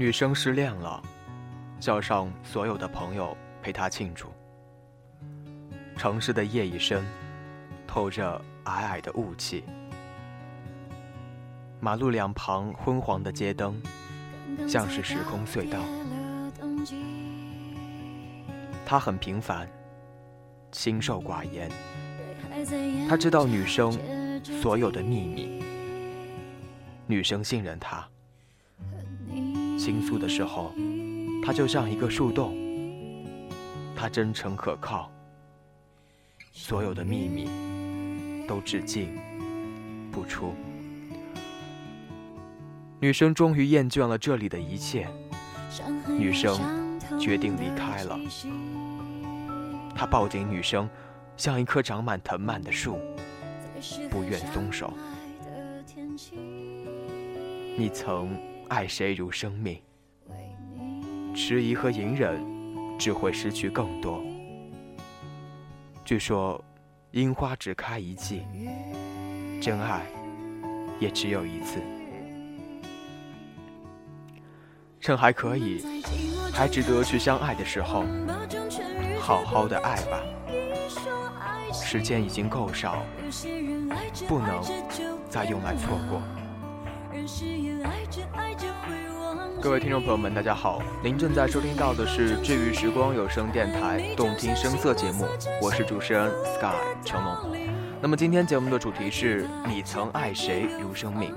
女生失恋了，叫上所有的朋友陪她庆祝。城市的夜已深，透着皑皑的雾气。马路两旁昏黄的街灯，像是时空隧道。他很平凡，清瘦寡言。他知道女生所有的秘密，女生信任他。倾诉的时候，他就像一个树洞，他真诚可靠。所有的秘密都只进不出。女生终于厌倦了这里的一切，女生决定离开了。他抱紧女生，像一棵长满藤蔓的树，不愿松手。你曾爱谁如生命？迟疑和隐忍，只会失去更多。据说，樱花只开一季，真爱也只有一次。趁还可以，还值得去相爱的时候，好好的爱吧。时间已经够少，不能再用来错过。各位听众朋友们，大家好！您正在收听到的是治愈时光有声电台动听声色节目，我是主持人 Sky 成龙。那么今天节目的主题是你曾爱谁如生命？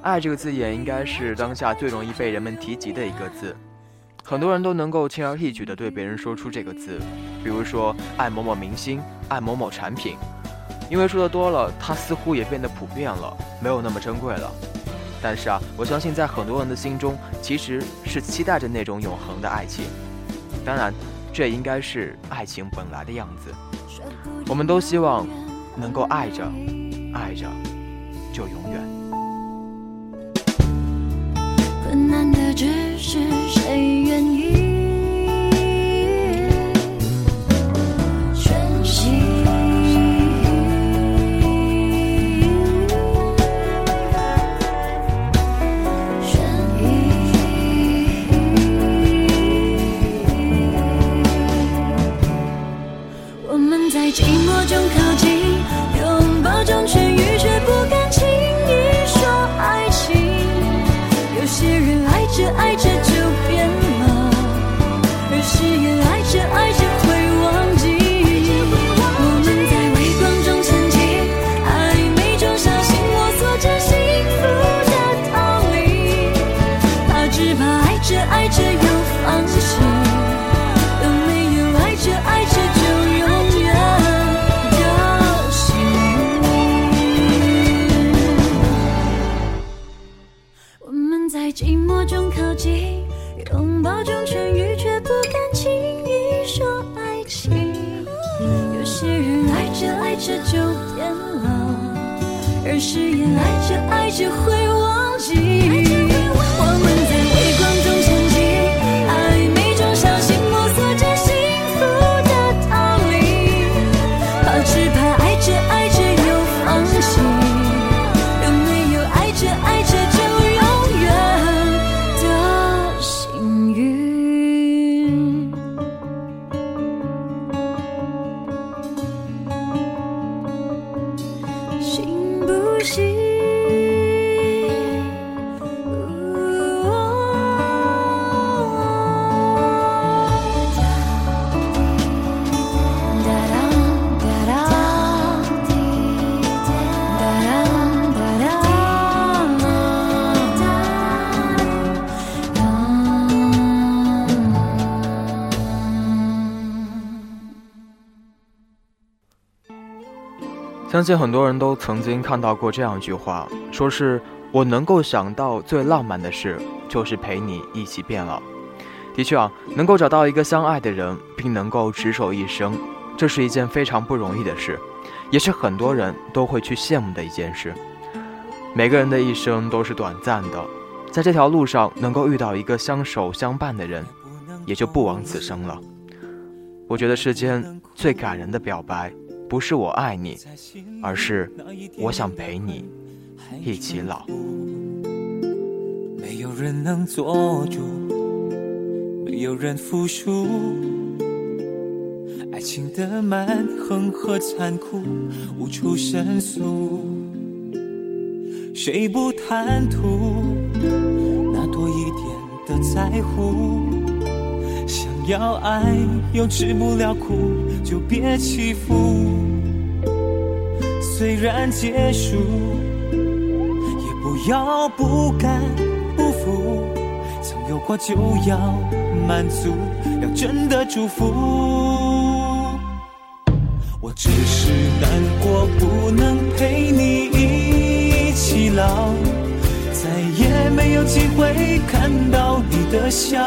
爱这个字眼应该是当下最容易被人们提及的一个字，很多人都能够轻而易举地对别人说出这个字，比如说爱某某明星，爱某某产品，因为说的多了，它似乎也变得普遍了，没有那么珍贵了。但是啊，我相信在很多人的心中，其实是期待着那种永恒的爱情。当然，这应该是爱情本来的样子。我们都希望能够爱着，爱着，就永远。难的只是谁愿意。誓言爱着爱着会相信很多人都曾经看到过这样一句话，说是我能够想到最浪漫的事，就是陪你一起变老。的确啊，能够找到一个相爱的人，并能够执手一生，这是一件非常不容易的事，也是很多人都会去羡慕的一件事。每个人的一生都是短暂的，在这条路上能够遇到一个相守相伴的人，也就不枉此生了。我觉得世间最感人的表白。不是我爱你，而是我想陪你一起老。没有人能做主，没有人服输。爱情的蛮横和残酷，无处申诉。谁不贪图那多一点的在乎？要爱又吃不了苦，就别欺负。虽然结束，也不要不甘不服。曾有过就要满足，要真的祝福。我只是难过，不能陪你一起老，再也没有机会看到你的笑。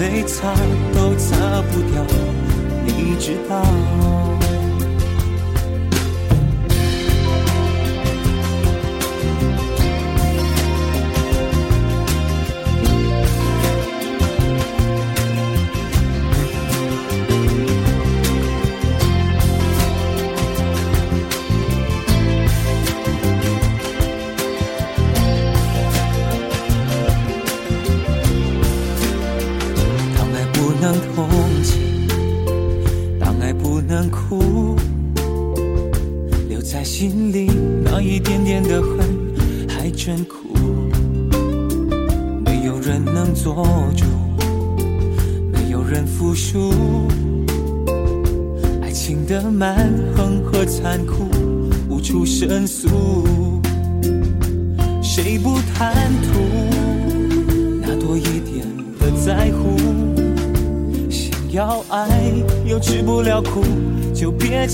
泪擦都擦不掉，你知道。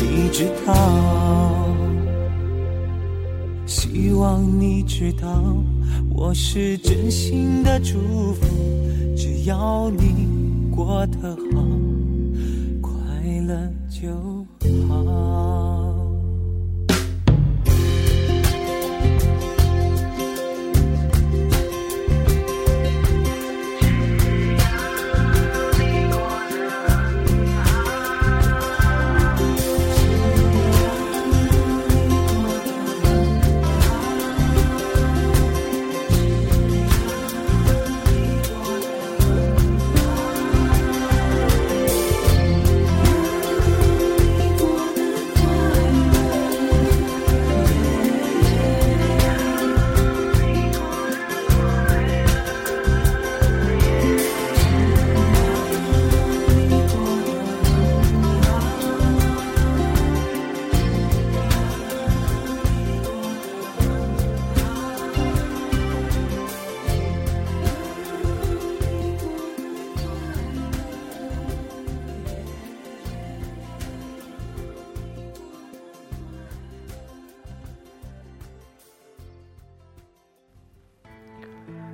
你知道。希望你知道，我是真心的祝福，只要你过得好，快乐就好。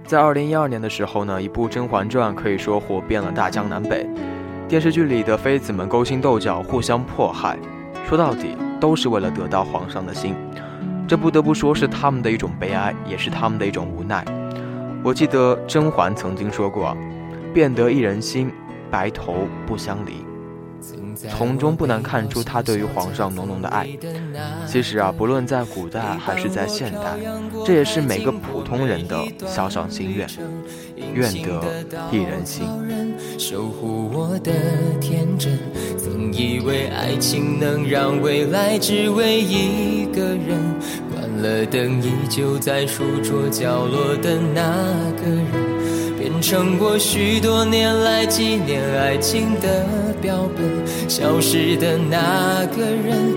在二零一二年的时候呢，一部《甄嬛传》可以说火遍了大江南北。电视剧里的妃子们勾心斗角、互相迫害，说到底都是为了得到皇上的心。这不得不说是他们的一种悲哀，也是他们的一种无奈。我记得甄嬛曾经说过：“便得一人心，白头不相离。”从中不难看出他对于皇上浓浓的爱。其实啊，不论在古代还是在现代，这也是每个普通人的小小心愿，愿得一人心。守护我的天真，曾以为爱情能让未来只为一个人。关了灯，依旧在书桌角落的那个人。变成我许多年来纪念爱情的标本，消失的那个人，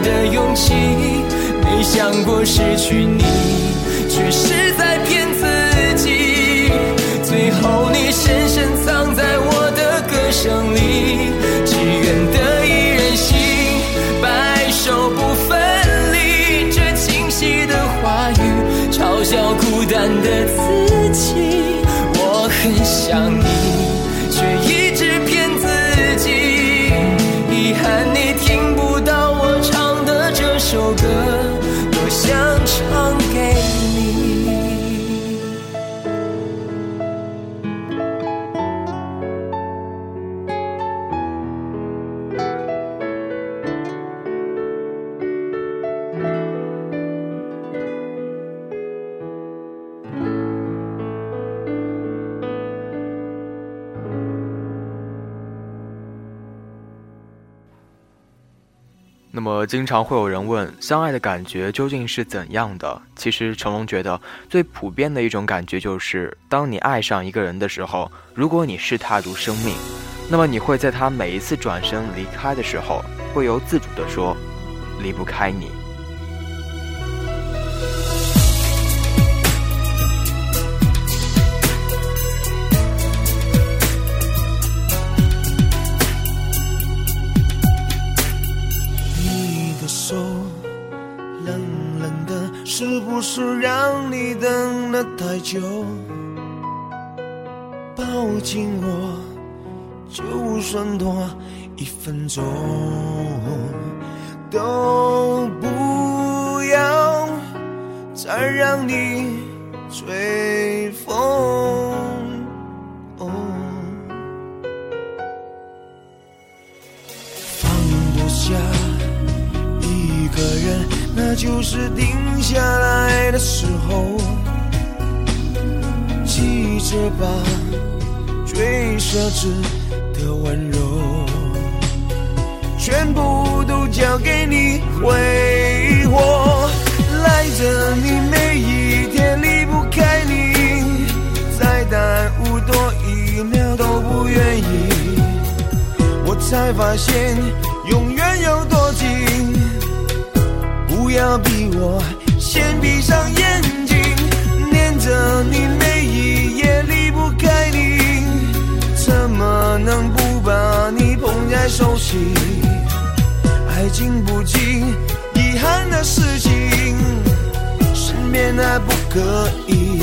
的勇气。没想过失去你，却是在骗自己。最后经常会有人问，相爱的感觉究竟是怎样的？其实，成龙觉得最普遍的一种感觉就是，当你爱上一个人的时候，如果你视他如生命，那么你会在他每一次转身离开的时候，不由自主地说，离不开你。是不是让你等了太久，抱紧我，就算多一分钟，都不要再让你吹风。那就是定下来的时候。记着吧，最奢侈的温柔，全部都交给你挥霍。赖着你每一天离不开你，再耽误多一秒都不愿意。我才发现永远有多近，要逼我先闭上眼睛，念着你每一夜离不开你，怎么能不把你捧在手心？爱经不起遗憾的事情，身边还不可以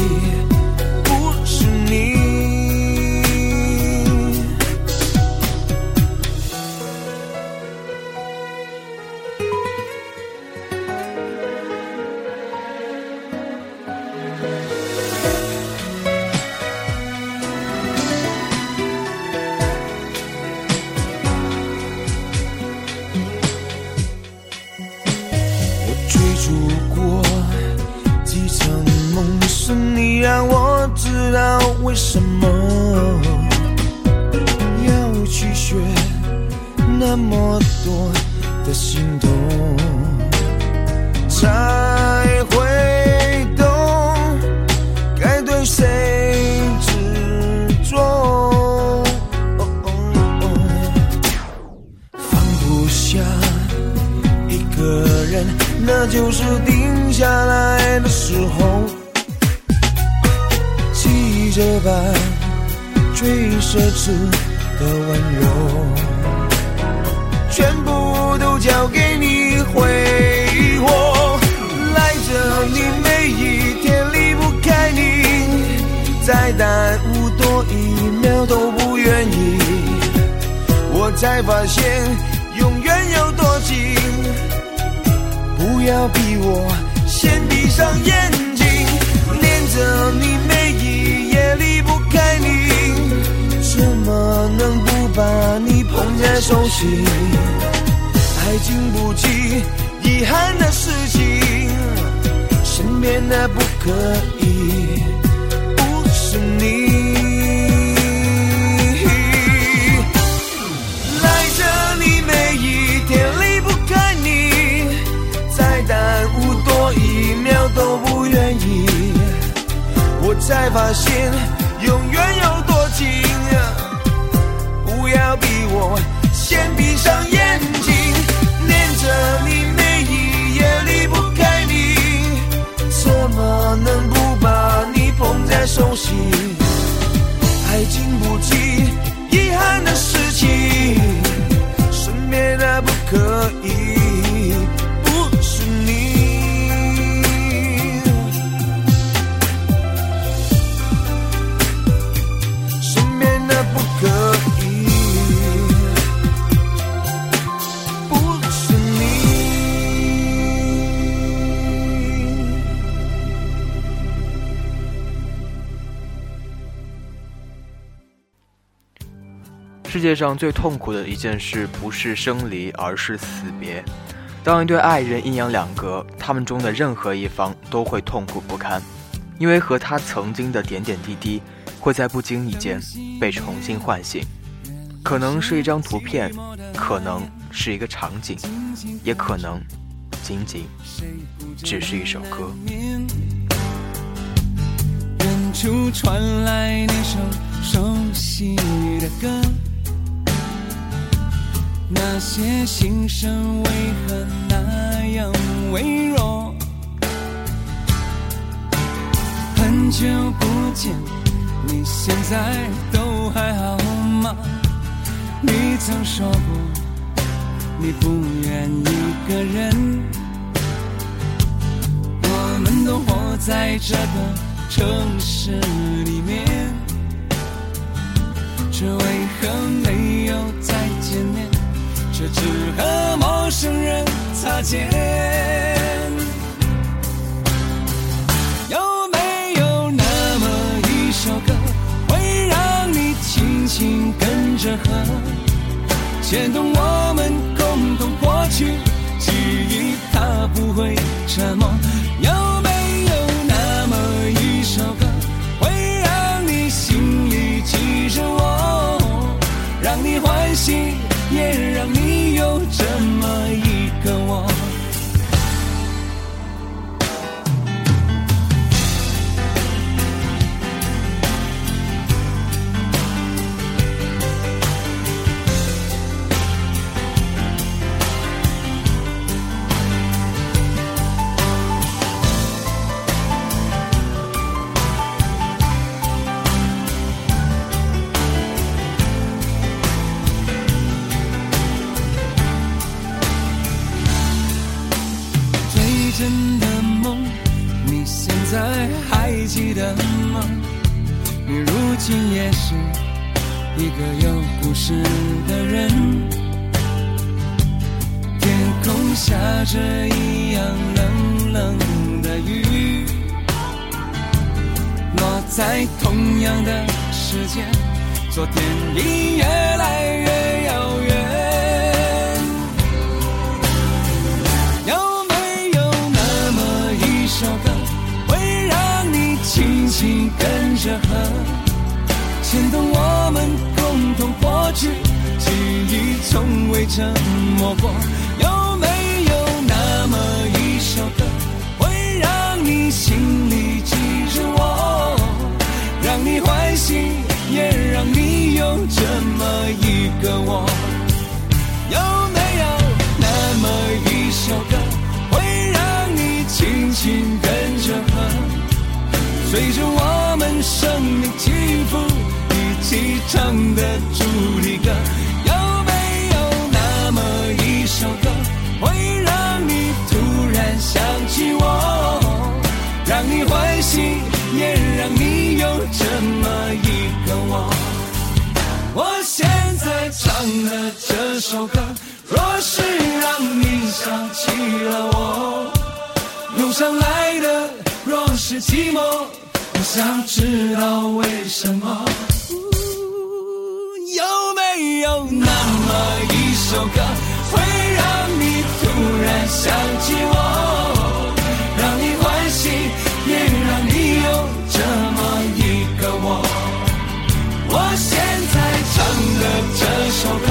为什么要去学那么多的心痛，才会懂该对谁执着。哦哦哦放不下。一个人，那就是奢侈的温柔，全部都交给你挥霍。赖着你每一天离不开你，再耽误多一秒都不愿意。我才发现永远有多近，不要逼我先闭上眼睛，念着你把你捧在手心？爱经不起遗憾的事情，身边的不可以不是你。赖着你每一天离不开你，再耽误多一秒都不愿意。我才发现永远有多近，先闭上眼睛，念着你每一夜离不开你，怎么能不把你捧在手心？爱经不起遗憾的事情，身边的不可以世界上最痛苦的一件事，不是生离，而是死别。当一对爱人阴阳两隔，他们中的任何一方都会痛苦不堪，因为和他曾经的点点滴滴，会在不经意间被重新唤醒。可能是一张图片，可能是一个场景，也可能仅仅只是一首歌。远处传来那首熟悉的歌，那些心声为何那样微弱？很久不见，你现在都还好吗？你曾说过，你不愿一个人。我们都活在这个城市里面，却为何没有再见面？却只和陌生人擦肩。有没有那么一首歌，会让你轻轻跟着和，牵动我们共同过去记忆，它不会沉默。有没有那么一首歌，会让你心里记着我，让你欢喜，也让你怎么一什么？你如今也是一个有故事的人。天空下着一样冷冷的雨，落在同样的时间，昨天已越来越着和，牵动我们共同过去，记忆从未沉默过？有没有那么一首歌，会让你心里记着我，让你欢喜，也让你有这么一个我？有没有那么一首歌，会让你轻轻，随着我们生命起伏一起唱的主题歌？有没有那么一首歌，会让你突然想起我，让你欢喜，也让你有这么一个我？我现在唱的这首歌，若是让你想起了我，涌上来的若是寂寞，我想知道为什么。有没有那么一首歌，会让你突然想起我，让你欢喜，也让你有这么一个我？我现在唱的这首歌，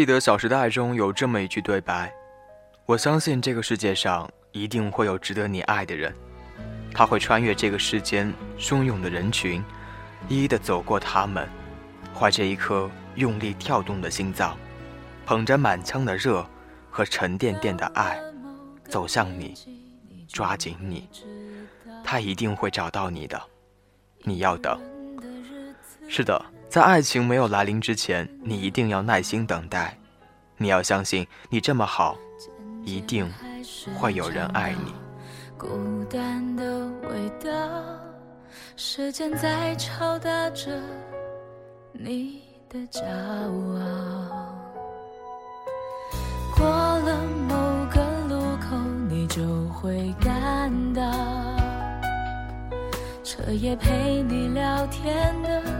记得《小时代》中有这么一句对白：“我相信这个世界上一定会有值得你爱的人，他会穿越这个世间汹涌的人群，一一的走过他们，怀着一颗用力跳动的心脏，捧着满腔的热和沉甸甸的爱，走向你，抓紧你，他一定会找到你的，你要等。是的。”在爱情没有来临之前，你一定要耐心等待。你要相信，你这么好，一定会有人爱你。孤单的味道，时间在敲打着你的骄傲。过了某个路口，你就会感到，彻夜陪你聊天的。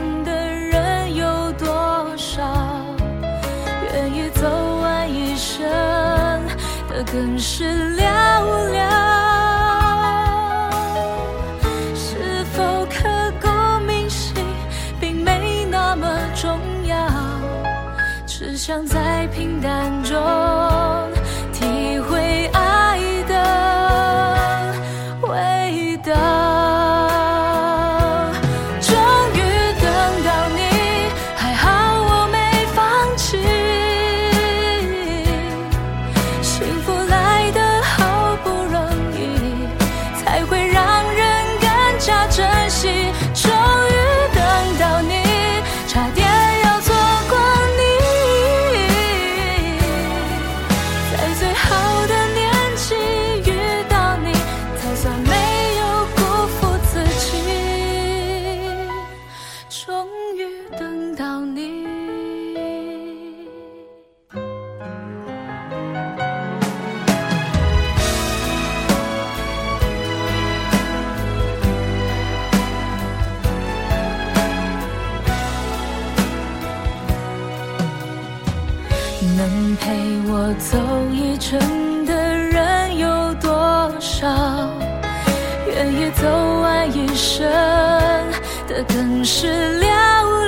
的更是寥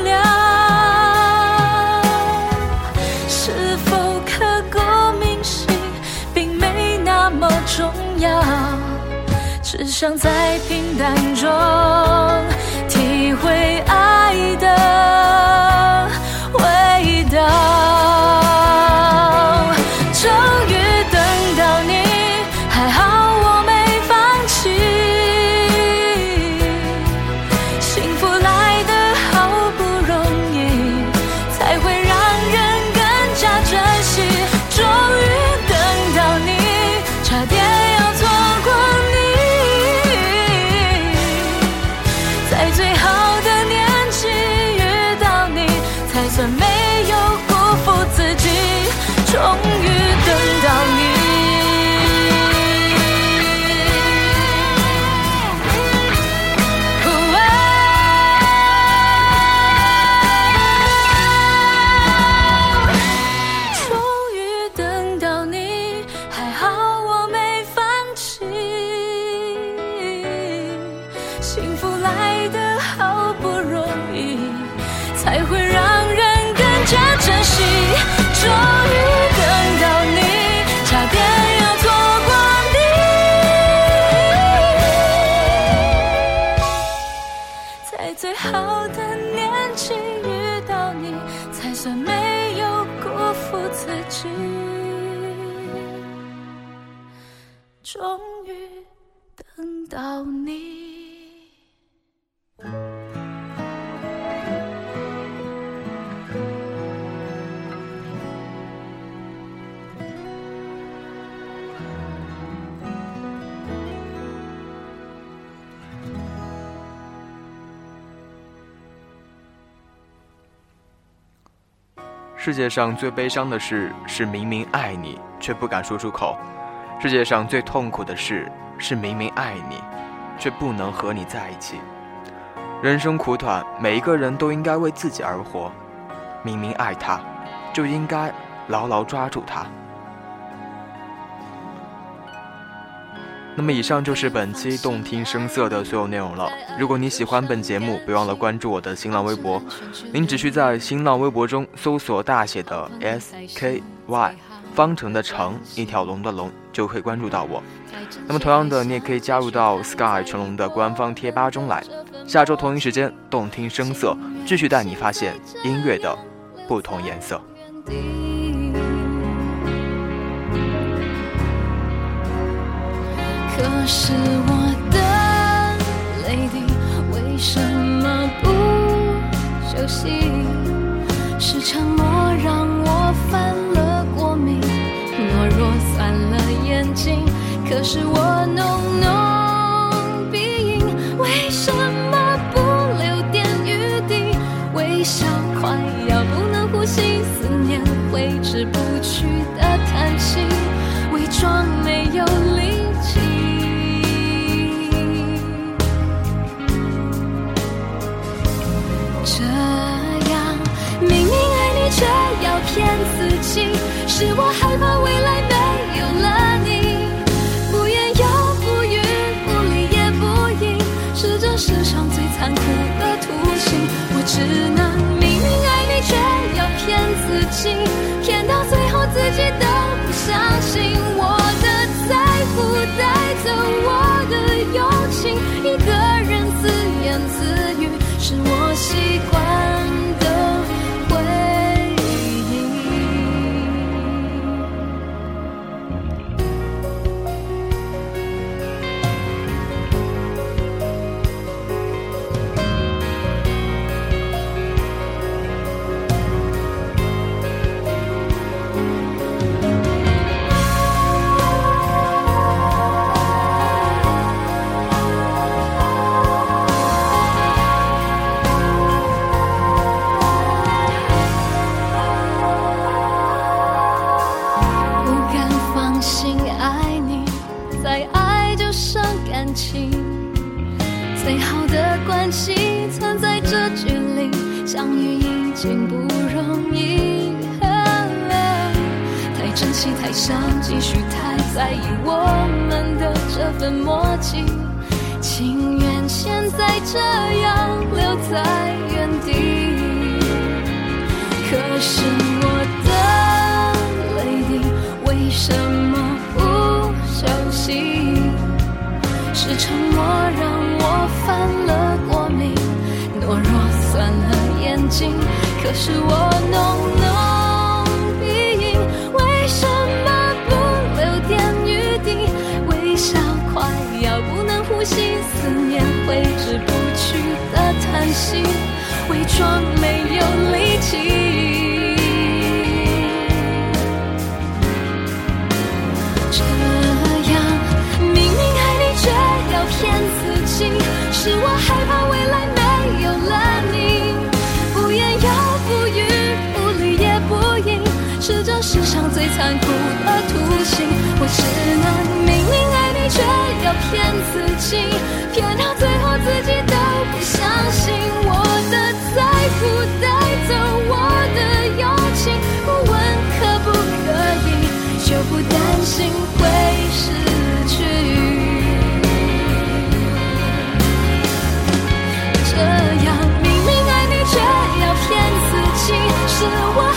寥。是否刻骨铭心，并没那么重要。只想在平淡中体会爱世界上最悲伤的事是明明爱你却不敢说出口；世界上最痛苦的事是明明爱你，却不能和你在一起。人生苦短，每一个人都应该为自己而活。明明爱他，就应该牢牢抓住他。那么，以上就是本期动听声色的所有内容了。如果你喜欢本节目，别忘了关注我的新浪微博。您只需在新浪微博中搜索大写的 S K Y 方程的程一条龙的龙，就可以关注到我。那么，同样的，你也可以加入到 Sky 成龙的官方贴吧中来。下周同一时间，动听声色继续带你发现音乐的不同颜色。可是我的泪滴为什么不休息？是沉默让我犯了过敏，懦弱酸了眼睛。可是我浓浓心，骗到最后自己都不相信我的在乎，带走我的勇气，一个人自言自语，是我习惯。是我浓浓鼻音为什么不留点余地微笑快要不能呼吸思念挥之不去的叹息。伪装没有力气。最残酷的图形，我只能明明爱你却要骗自己，骗到最后自己都不相信我的在乎，带走我的勇气，不问可不可以，就不担心会失去。这样明明爱你却要骗自己，是我。